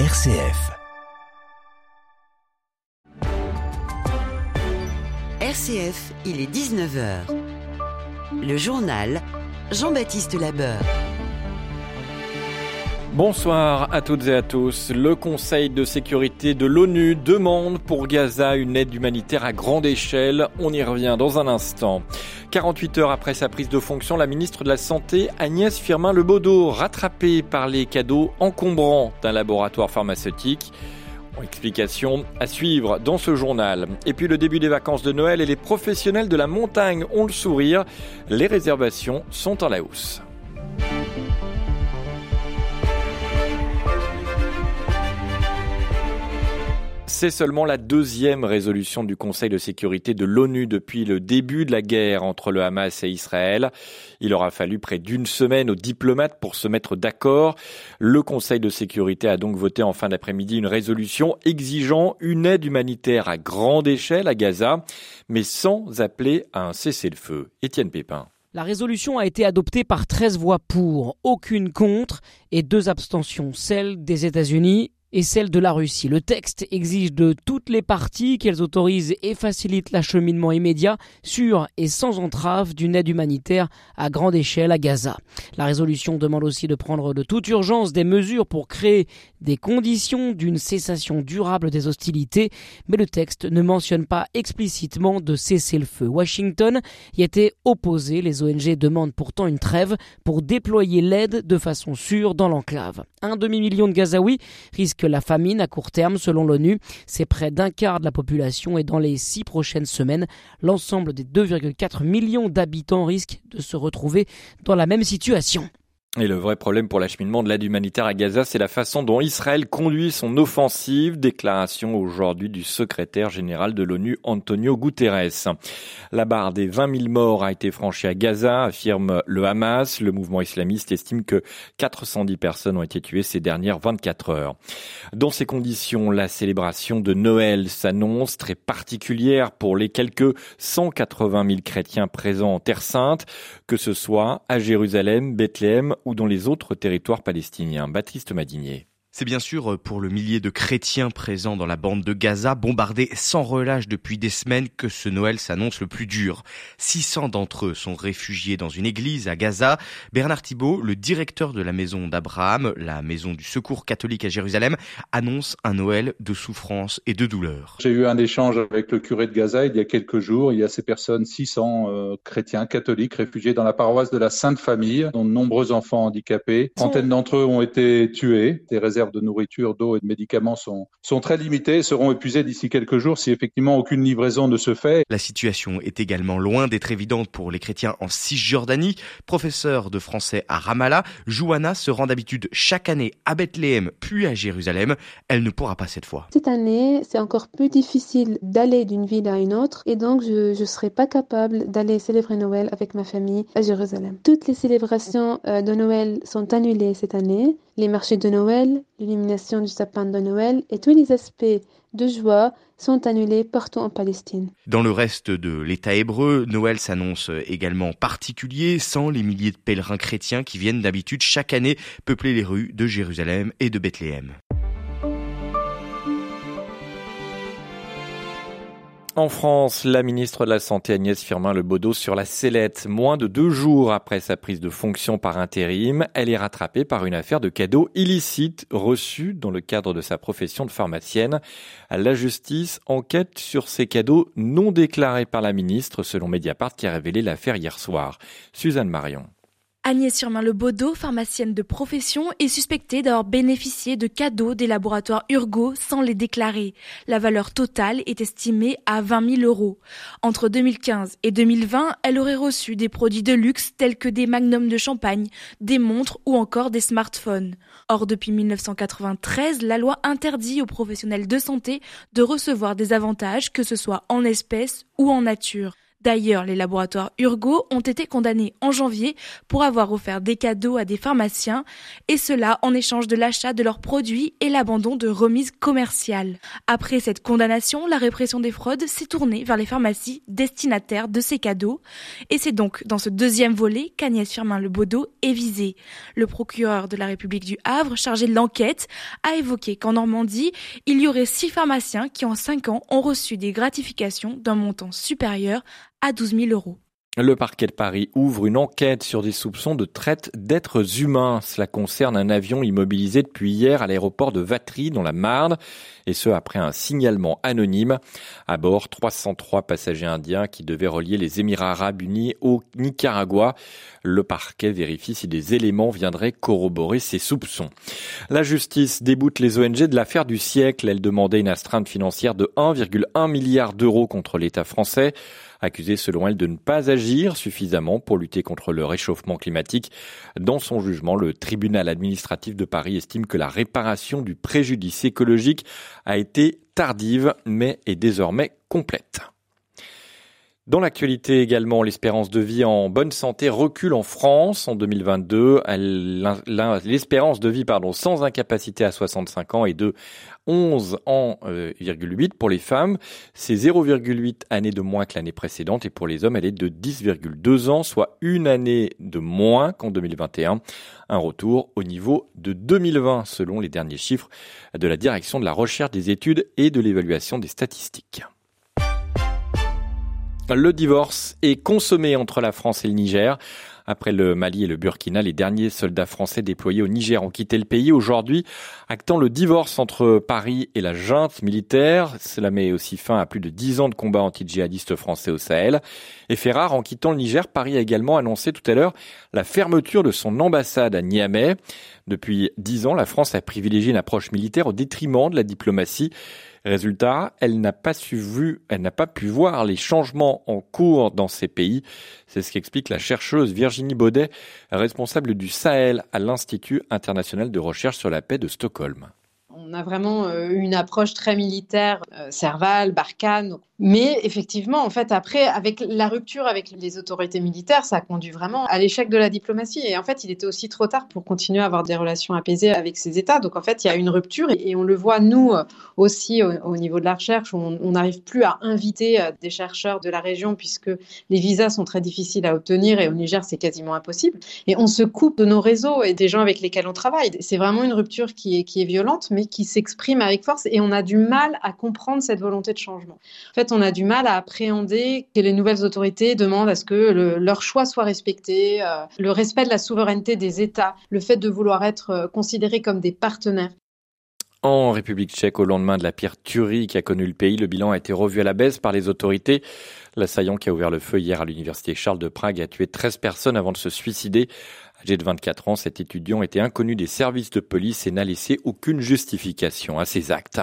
RCF. RCF, il est 19h. Le journal Jean-Baptiste Labeur. Bonsoir à toutes et à tous. Le Conseil de sécurité de l'ONU demande pour Gaza une aide humanitaire à grande échelle. On y revient dans un instant. 48 heures après sa prise de fonction, la ministre de la Santé, Agnès Firmin-Lebaudot, rattrapée par les cadeaux encombrants d'un laboratoire pharmaceutique. Explication à suivre dans ce journal. Et puis le début des vacances de Noël et les professionnels de la montagne ont le sourire. Les réservations sont en la hausse. C'est seulement la deuxième résolution du Conseil de sécurité de l'ONU depuis le début de la guerre entre le Hamas et Israël. Il aura fallu près d'une semaine aux diplomates pour se mettre d'accord. Le Conseil de sécurité a donc voté en fin d'après-midi une résolution exigeant une aide humanitaire à grande échelle à Gaza, mais sans appeler à un cessez-le-feu. Étienne Pépin. La résolution a été adoptée par 13 voix pour, aucune contre et deux abstentions, celle des États-Unis et celle de la Russie. Le texte exige de toutes les parties qu'elles autorisent et facilitent l'acheminement immédiat, sûr et sans entrave d'une aide humanitaire à grande échelle à Gaza. La résolution demande aussi de prendre de toute urgence des mesures pour créer des conditions d'une cessation durable des hostilités, mais le texte ne mentionne pas explicitement de cesser le feu. Washington y était opposé. Les ONG demandent pourtant une trêve pour déployer l'aide de façon sûre dans l'enclave. Un demi-million de Gazaouis risquent la famine à court terme selon l'ONU. C'est près d'un quart de la population et dans les six prochaines semaines, l'ensemble des 2,4 millions d'habitants risquent de se retrouver dans la même situation. Et le vrai problème pour l'acheminement de l'aide humanitaire à Gaza, c'est la façon dont Israël conduit son offensive. Déclaration aujourd'hui du secrétaire général de l'ONU, Antonio Guterres. La barre des 20 000 morts a été franchie à Gaza, affirme le Hamas. Le mouvement islamiste estime que 410 personnes ont été tuées ces dernières 24 heures. Dans ces conditions, la célébration de Noël s'annonce très particulière pour les quelques 180 000 chrétiens présents en Terre Sainte, que ce soit à Jérusalem, Bethléem ou dans les autres territoires palestiniens. Baptiste Madinier. C'est bien sûr euh, pour le millier de chrétiens présents dans la bande de Gaza, bombardés sans relâche depuis des semaines, que ce Noël s'annonce le plus dur. 600 d'entre eux sont réfugiés dans une église à Gaza. Bernard Thibault, le directeur de la maison d'Abraham, la maison du secours catholique à Jérusalem, annonce un Noël de souffrance et de douleur. J'ai eu un échange avec le curé de Gaza il y a quelques jours. Il y a ces personnes, 600 euh, chrétiens catholiques réfugiés dans la paroisse de la Sainte Famille, dont de nombreux enfants handicapés. Trentaine d'entre eux ont été tués. Des réserves de nourriture, d'eau et de médicaments sont, sont très limitées et seront épuisées d'ici quelques jours si effectivement aucune livraison ne se fait. La situation est également loin d'être évidente pour les chrétiens en Cisjordanie. Professeur de français à Ramallah, Johanna se rend d'habitude chaque année à Bethléem puis à Jérusalem. Elle ne pourra pas cette fois. Cette année, c'est encore plus difficile d'aller d'une ville à une autre et donc je ne serai pas capable d'aller célébrer Noël avec ma famille à Jérusalem. Toutes les célébrations euh, de Noël sont annulées cette année les marchés de Noël, l'illumination du sapin de Noël et tous les aspects de joie sont annulés partout en Palestine. Dans le reste de l'État hébreu, Noël s'annonce également particulier sans les milliers de pèlerins chrétiens qui viennent d'habitude chaque année peupler les rues de Jérusalem et de Bethléem. En France, la ministre de la Santé Agnès Firmin-Lebaudot sur la sellette. Moins de deux jours après sa prise de fonction par intérim, elle est rattrapée par une affaire de cadeaux illicites reçus dans le cadre de sa profession de pharmacienne. La justice enquête sur ces cadeaux non déclarés par la ministre, selon Mediapart qui a révélé l'affaire hier soir. Suzanne Marion. Agnès Firmin-Lebaudot, pharmacienne de profession, est suspectée d'avoir bénéficié de cadeaux des laboratoires Urgo sans les déclarer. La valeur totale est estimée à 20 000 euros. Entre 2015 et 2020, elle aurait reçu des produits de luxe tels que des magnums de champagne, des montres ou encore des smartphones. Or, depuis 1993, la loi interdit aux professionnels de santé de recevoir des avantages, que ce soit en espèces ou en nature. D'ailleurs, les laboratoires Urgo ont été condamnés en janvier pour avoir offert des cadeaux à des pharmaciens, et cela en échange de l'achat de leurs produits et l'abandon de remises commerciales. Après cette condamnation, la répression des fraudes s'est tournée vers les pharmacies destinataires de ces cadeaux, et c'est donc dans ce deuxième volet qu'Agnès Firmin-Lebaudot est visée. Le procureur de la République du Havre, chargé de l'enquête, a évoqué qu'en Normandie, il y aurait six pharmaciens qui en cinq ans ont reçu des gratifications d'un montant supérieur à 12 000 euros. Le parquet de Paris ouvre une enquête sur des soupçons de traite d'êtres humains. Cela concerne un avion immobilisé depuis hier à l'aéroport de Vatry dans la Marne, et ce après un signalement anonyme. À bord, 303 passagers indiens qui devaient relier les Émirats arabes unis au Nicaragua. Le parquet vérifie si des éléments viendraient corroborer ces soupçons. La justice déboute les ONG de l'affaire du siècle. Elle demandait une astreinte financière de 1,1 milliard d'euros contre l'État français accusée selon elle de ne pas agir suffisamment pour lutter contre le réchauffement climatique. Dans son jugement, le tribunal administratif de Paris estime que la réparation du préjudice écologique a été tardive mais est désormais complète. Dans l'actualité également, l'espérance de vie en bonne santé recule en France en 2022. L'espérance de vie pardon, sans incapacité à 65 ans est de 11 ans, euh, pour les femmes. C'est 0,8 années de moins que l'année précédente et pour les hommes, elle est de 10,2 ans, soit une année de moins qu'en 2021. Un retour au niveau de 2020 selon les derniers chiffres de la direction de la recherche des études et de l'évaluation des statistiques. Le divorce est consommé entre la France et le Niger. Après le Mali et le Burkina, les derniers soldats français déployés au Niger ont quitté le pays aujourd'hui, actant le divorce entre Paris et la junte militaire. Cela met aussi fin à plus de dix ans de combats anti-djihadistes français au Sahel. Et fait rare, en quittant le Niger, Paris a également annoncé tout à l'heure la fermeture de son ambassade à Niamey. Depuis dix ans, la France a privilégié une approche militaire au détriment de la diplomatie. Résultat, elle n'a pas su vu, elle n'a pas pu voir les changements en cours dans ces pays. C'est ce qu'explique la chercheuse Virginie Baudet, responsable du Sahel à l'Institut international de recherche sur la paix de Stockholm. On a vraiment euh, une approche très militaire, euh, Serval, Barkhane, mais effectivement, en fait, après, avec la rupture avec les autorités militaires, ça a conduit vraiment à l'échec de la diplomatie. Et en fait, il était aussi trop tard pour continuer à avoir des relations apaisées avec ces États. Donc, en fait, il y a une rupture et on le voit, nous aussi, au, niveau de la recherche, on n'arrive plus à inviter euh, des chercheurs de la région puisque les visas sont très difficiles à obtenir et au Niger, c'est quasiment impossible. Et on se coupe de nos réseaux et des gens avec lesquels on travaille. C'est vraiment une rupture qui est, qui est violente, mais qui s'exprime avec force et on a du mal à comprendre cette volonté de changement. En fait, on a du mal à appréhender que les nouvelles autorités demandent à ce que leur choix soit respecté, euh, le respect de la souveraineté des États, le fait de vouloir être euh, considérés comme des partenaires. En République tchèque, au lendemain de la pire tuerie qui a connu le pays, le bilan a été revu à la baisse par les autorités. L'assaillant qui a ouvert le feu hier à l'université Charles de Prague a tué 13 personnes avant de se suicider. Âgé de 24 ans, cet étudiant était inconnu des services de police et n'a laissé aucune justification à ses actes.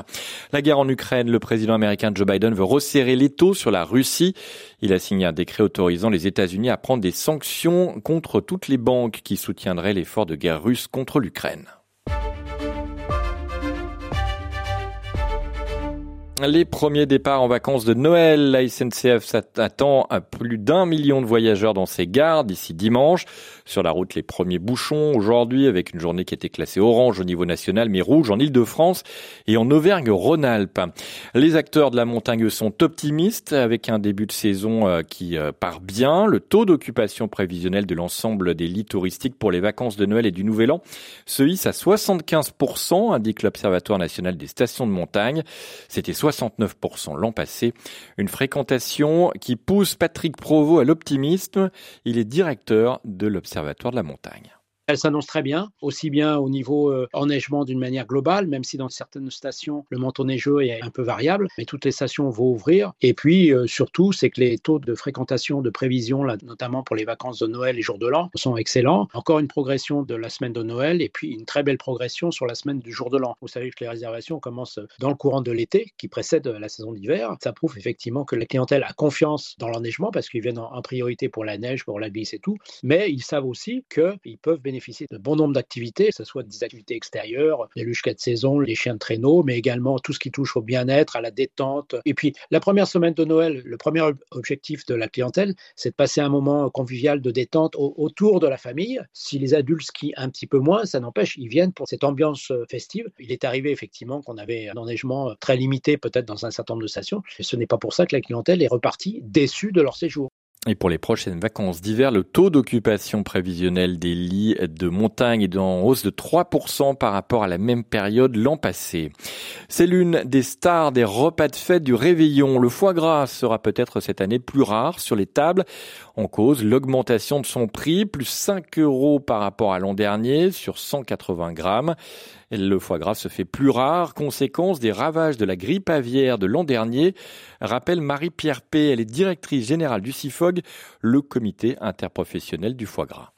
La guerre en Ukraine, le président américain Joe Biden veut resserrer l'étau sur la Russie. Il a signé un décret autorisant les États-Unis à prendre des sanctions contre toutes les banques qui soutiendraient l'effort de guerre russe contre l'Ukraine. Les premiers départs en vacances de Noël, la SNCF attend à plus d'un million de voyageurs dans ses gares d'ici dimanche. Sur la route, les premiers bouchons aujourd'hui avec une journée qui était classée orange au niveau national mais rouge en Ile-de-France et en Auvergne-Rhône-Alpes. Les acteurs de la montagne sont optimistes avec un début de saison euh, qui euh, part bien. Le taux d'occupation prévisionnel de l'ensemble des lits touristiques pour les vacances de Noël et du Nouvel An se hisse à 75%, indique l'Observatoire national des stations de montagne. C'était 69% l'an passé. Une fréquentation qui pousse Patrick Provost à l'optimisme. Il est directeur de l'Observatoire de la montagne. Elle s'annonce très bien, aussi bien au niveau euh, enneigement d'une manière globale, même si dans certaines stations, le manteau neigeux est un peu variable, mais toutes les stations vont ouvrir. Et puis, euh, surtout, c'est que les taux de fréquentation de prévision, notamment pour les vacances de Noël et jours de l'an, sont excellents. Encore une progression de la semaine de Noël et puis une très belle progression sur la semaine du jour de l'an. Vous savez que les réservations commencent dans le courant de l'été, qui précède la saison d'hiver. Ça prouve effectivement que la clientèle a confiance dans l'enneigement parce qu'ils viennent en, priorité pour la neige, pour la glisse et tout. Mais ils savent aussi qu'ils peuvent bénéficier de bon nombre d'activités, que ce soit des activités extérieures, les luches de saison, les chiens de traîneau, mais également tout ce qui touche au bien-être, à la détente. Et puis, la première semaine de Noël, le premier objectif de la clientèle, c'est de passer un moment convivial de détente autour de la famille. Si les adultes skient un petit peu moins, ça n'empêche, ils viennent pour cette ambiance euh, festive. Il est arrivé effectivement qu'on avait un enneigement très limité peut-être dans un certain nombre de stations. Et ce n'est pas pour ça que la clientèle est repartie déçue de leur séjour. Et pour les prochaines vacances d'hiver, le taux d'occupation prévisionnel des lits de montagne est en hausse de 3% par rapport à la même période l'an passé. C'est l'une des stars des repas de fête du réveillon. Le foie gras sera peut-être cette année plus rare sur les tables. En cause, l'augmentation de son prix, plus 5 euros par rapport à l'an dernier sur 180 grammes. Le foie gras se fait plus rare, conséquence des ravages de la grippe aviaire de l'an dernier, rappelle Marie-Pierre P. Elle est directrice générale du CIFOG, le comité interprofessionnel du foie gras.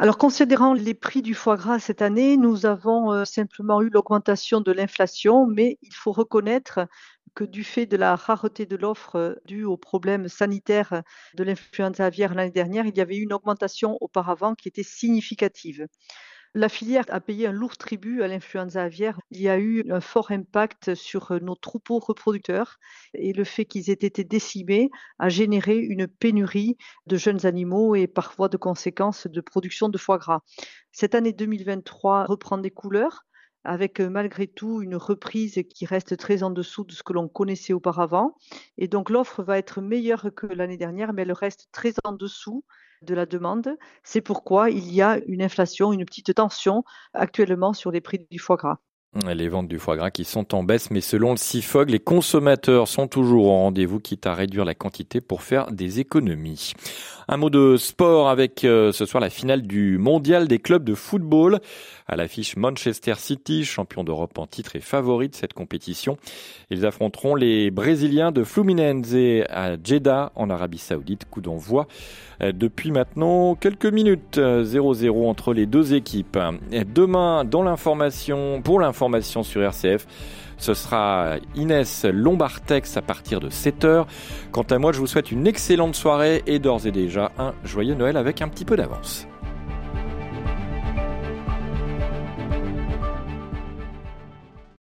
Alors, considérant les prix du foie gras cette année, nous avons euh, simplement eu l'augmentation de l'inflation, mais il faut reconnaître que du fait de la rareté de l'offre euh, due aux problèmes sanitaires de l'influenza aviaire l'année dernière, il y avait eu une augmentation auparavant qui était significative. La filière a payé un lourd tribut à l'influenza aviaire. Il y a eu un fort impact sur nos troupeaux reproducteurs et le fait qu'ils aient été décimés a généré une pénurie de jeunes animaux et parfois de conséquences de production de foie gras. Cette année 2023 reprend des couleurs avec malgré tout une reprise qui reste très en dessous de ce que l'on connaissait auparavant. Et donc l'offre va être meilleure que l'année dernière, mais elle reste très en dessous de la demande. C'est pourquoi il y a une inflation, une petite tension actuellement sur les prix du foie gras. Les ventes du foie gras qui sont en baisse, mais selon le CIFOG, les consommateurs sont toujours au rendez-vous, quitte à réduire la quantité pour faire des économies. Un mot de sport avec euh, ce soir la finale du mondial des clubs de football. À l'affiche Manchester City, champion d'Europe en titre et favori de cette compétition. Ils affronteront les Brésiliens de Fluminense à Jeddah en Arabie Saoudite. Coup d'envoi euh, depuis maintenant quelques minutes. 0-0 euh, entre les deux équipes. Demain, dans l'information, pour l'information sur RCF, ce sera Inès Lombartex à partir de 7h. Quant à moi, je vous souhaite une excellente soirée et d'ores et déjà un joyeux Noël avec un petit peu d'avance.